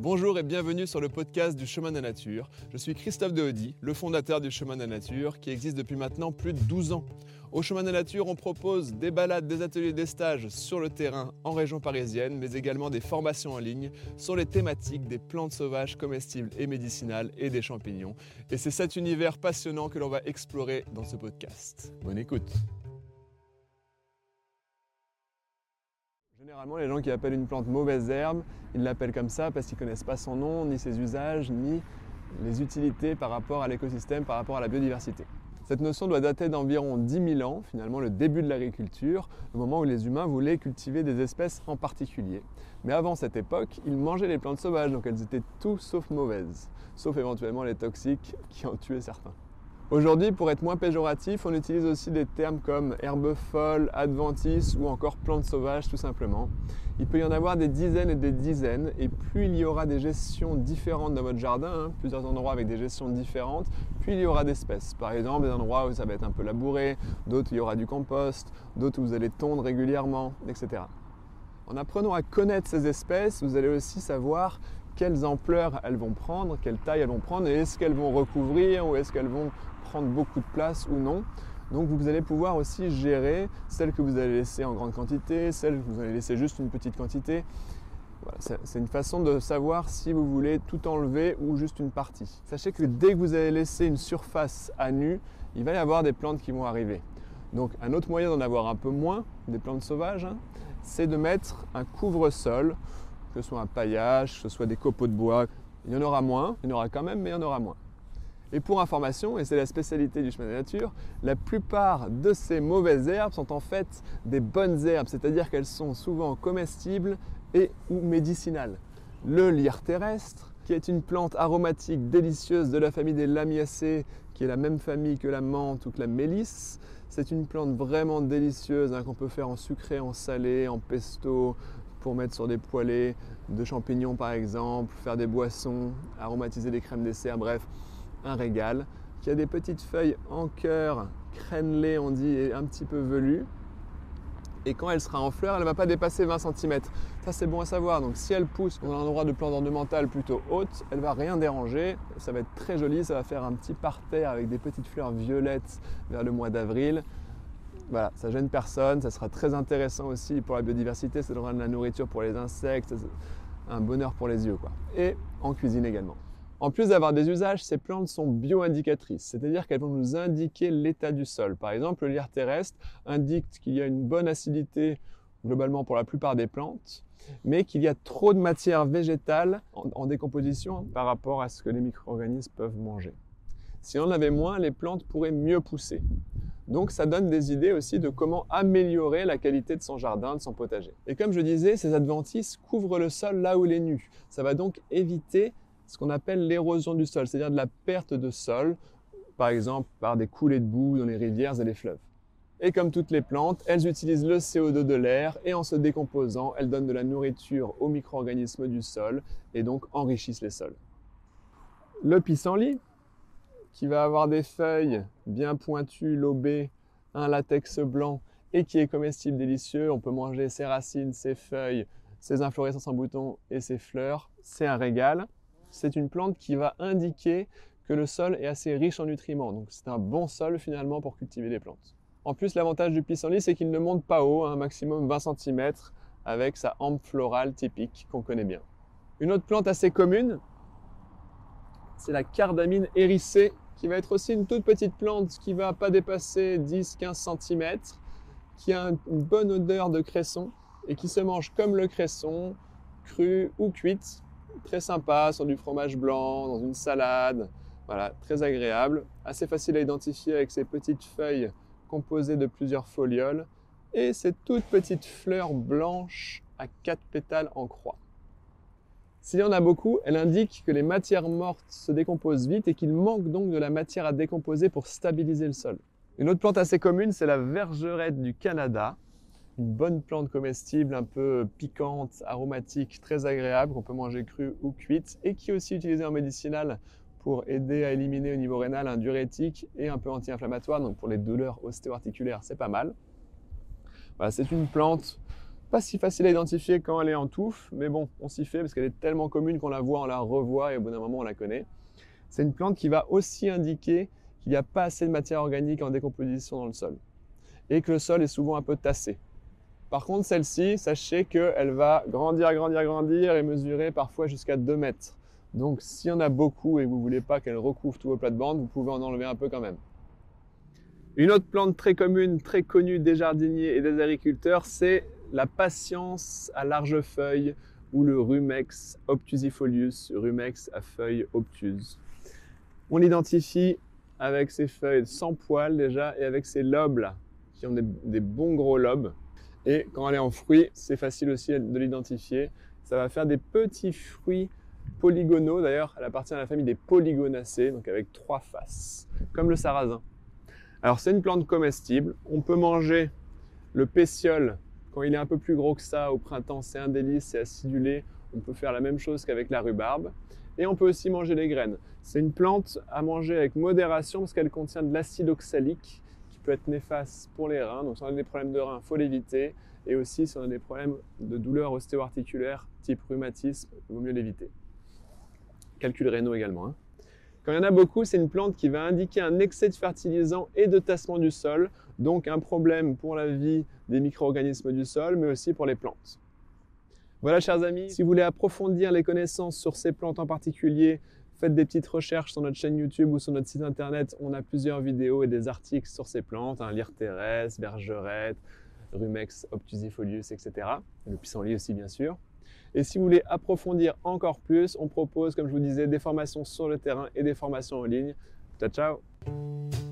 Bonjour et bienvenue sur le podcast du Chemin de la Nature. Je suis Christophe Dehody, le fondateur du Chemin de la Nature, qui existe depuis maintenant plus de 12 ans. Au Chemin de la Nature, on propose des balades, des ateliers, des stages sur le terrain en région parisienne, mais également des formations en ligne sur les thématiques des plantes sauvages comestibles et médicinales et des champignons. Et c'est cet univers passionnant que l'on va explorer dans ce podcast. Bonne écoute Généralement, les gens qui appellent une plante mauvaise herbe, ils l'appellent comme ça parce qu'ils ne connaissent pas son nom, ni ses usages, ni les utilités par rapport à l'écosystème, par rapport à la biodiversité. Cette notion doit dater d'environ 10 000 ans, finalement le début de l'agriculture, le moment où les humains voulaient cultiver des espèces en particulier. Mais avant cette époque, ils mangeaient les plantes sauvages, donc elles étaient tout sauf mauvaises, sauf éventuellement les toxiques qui en tuaient certains. Aujourd'hui, pour être moins péjoratif, on utilise aussi des termes comme herbe folle, adventice ou encore plante sauvage tout simplement. Il peut y en avoir des dizaines et des dizaines et plus il y aura des gestions différentes dans votre jardin, hein, plusieurs endroits avec des gestions différentes, plus il y aura d'espèces. Par exemple, des endroits où ça va être un peu labouré, d'autres où il y aura du compost, d'autres où vous allez tondre régulièrement, etc. En apprenant à connaître ces espèces, vous allez aussi savoir quelles ampleurs elles vont prendre, quelle taille elles vont prendre, et est-ce qu'elles vont recouvrir ou est-ce qu'elles vont prendre beaucoup de place ou non. Donc vous allez pouvoir aussi gérer celles que vous allez laisser en grande quantité, celles que vous allez laisser juste une petite quantité. c'est une façon de savoir si vous voulez tout enlever ou juste une partie. Sachez que dès que vous allez laisser une surface à nu, il va y avoir des plantes qui vont arriver. Donc un autre moyen d'en avoir un peu moins, des plantes sauvages, hein, c'est de mettre un couvre-sol, que ce soit un paillage, que ce soit des copeaux de bois. Il y en aura moins, il y en aura quand même, mais il y en aura moins. Et pour information, et c'est la spécialité du chemin de la nature, la plupart de ces mauvaises herbes sont en fait des bonnes herbes, c'est-à-dire qu'elles sont souvent comestibles et ou médicinales. Le lierre terrestre, qui est une plante aromatique délicieuse de la famille des lamiacées, qui est la même famille que la menthe ou que la mélisse, c'est une plante vraiment délicieuse hein, qu'on peut faire en sucré, en salé, en pesto, pour mettre sur des poêlés de champignons par exemple, faire des boissons, aromatiser des crèmes dessert, bref un régal, qui a des petites feuilles en cœur, crénelées on dit, et un petit peu velues. Et quand elle sera en fleur, elle ne va pas dépasser 20 cm. Ça c'est bon à savoir. Donc si elle pousse dans un endroit de plante ornementale plutôt haute, elle va rien déranger. Ça va être très joli, ça va faire un petit parterre avec des petites fleurs violettes vers le mois d'avril. Voilà, ça gêne personne, ça sera très intéressant aussi pour la biodiversité, ça donnera de la nourriture pour les insectes, un bonheur pour les yeux quoi. Et en cuisine également. En plus d'avoir des usages, ces plantes sont bio-indicatrices, c'est-à-dire qu'elles vont nous indiquer l'état du sol. Par exemple, le lierre terrestre indique qu'il y a une bonne acidité globalement pour la plupart des plantes, mais qu'il y a trop de matière végétale en, décomposition par rapport à ce que les micro-organismes peuvent manger. Si on en avait moins, les plantes pourraient mieux pousser. Donc ça donne des idées aussi de comment améliorer la qualité de son jardin, de son potager. Et comme je disais, ces adventices couvrent le sol là où il est nu. Ça va donc éviter ce qu'on appelle l'érosion du sol, c'est-à-dire de la perte de sol, par exemple par des coulées de boue dans les rivières et les fleuves. Et comme toutes les plantes, elles utilisent le CO2 de l'air et en se décomposant, elles donnent de la nourriture aux micro-organismes du sol et donc enrichissent les sols. Le pissenlit, qui va avoir des feuilles bien pointues, lobées, un latex blanc et qui est comestible délicieux. On peut manger ses racines, ses feuilles, ses inflorescences en bouton et ses fleurs. C'est un régal c'est une plante qui va indiquer que le sol est assez riche en nutriments. Donc c'est un bon sol finalement pour cultiver des plantes. En plus, l'avantage du pissenlit, c'est qu'il ne monte pas haut, un maximum 20 cm, avec sa hampe florale typique qu'on connaît bien. Une autre plante assez commune, c'est la cardamine hérissée, qui va être aussi une toute petite plante qui va pas dépasser 10-15 cm, qui a une bonne odeur de cresson et qui se mange comme le cresson, cru ou cuite, très sympa sur du fromage blanc, dans une salade. Voilà, très agréable, assez facile à identifier avec ses petites feuilles composées de plusieurs folioles et ces toutes petites fleurs blanches à quatre pétales en croix. S'il y en a beaucoup, elle indique que les matières mortes se décomposent vite et qu'il manque donc de la matière à décomposer pour stabiliser le sol. Une autre plante assez commune, c'est la vergerette du Canada une bonne plante comestible un peu piquante, aromatique, très agréable qu'on peut manger crue ou cuite et qui est aussi utilisée en médicinal pour aider à éliminer au niveau rénal un diurétique et un peu anti-inflammatoire. Donc pour les douleurs ostéo-articulaires, c'est pas mal. c'est une plante Pas si facile à identifier quand elle est en touffe, mais bon, on s'y fait parce qu'elle est tellement commune qu'on la voit, on la revoit et au bout d'un moment on la connaît. C'est une plante qui va aussi indiquer qu'il n'y a pas assez de matière organique en décomposition dans le sol et que le sol est souvent un peu tassé. Par contre, celle-ci, sachez qu'elle va grandir, grandir, grandir et mesurer parfois jusqu'à 2 mètres. Donc s'il y en a beaucoup et que vous ne voulez pas qu'elle recouvre tout vos plates-bandes, vous pouvez en enlever un peu quand même. Une autre plante très commune, très connue des jardiniers et des agriculteurs, c'est la patience à large feuille ou le rumex obtusifolius, rumex à feuilles obtuses. On l'identifie avec ses feuilles sans poils déjà et avec ses lobes là, qui ont des, des bons gros lobes. Et quand elle est en fruit, c'est facile aussi de l'identifier. Ça va faire des petits fruits polygonaux. D'ailleurs, elle appartient à la famille des polygonacées, donc avec trois faces, comme le sarrasin. Alors c'est une plante comestible. On peut manger le pétiole quand il est un peu plus gros que ça au printemps. C'est un délice, c'est acidulé. On peut faire la même chose qu'avec la rhubarbe. Et on peut aussi manger les graines. C'est une plante à manger avec modération parce qu'elle contient de l'acide oxalique qui peut être néfaste pour les reins. Donc si on a des problèmes de reins, il faut l'éviter. Et aussi si on a des problèmes de douleurs ostéo-articulaires type rhumatisme, il vaut mieux l'éviter. Calcul rénaux également. Hein. Quand il y en a beaucoup, c'est une plante qui va indiquer un excès de fertilisant et de tassement du sol, donc un problème pour la vie des micro-organismes du sol, mais aussi pour les plantes. Voilà, chers amis, si vous voulez approfondir les connaissances sur ces plantes en particulier, faites des petites recherches sur notre chaîne YouTube ou sur notre site internet. On a plusieurs vidéos et des articles sur ces plantes, hein, lyre bergerette, rumex obtusifolius, etc. Le pissenlit aussi, bien sûr. Et si vous voulez approfondir encore plus, on propose, comme je vous disais, des formations sur le terrain et des formations en ligne. Ciao, ciao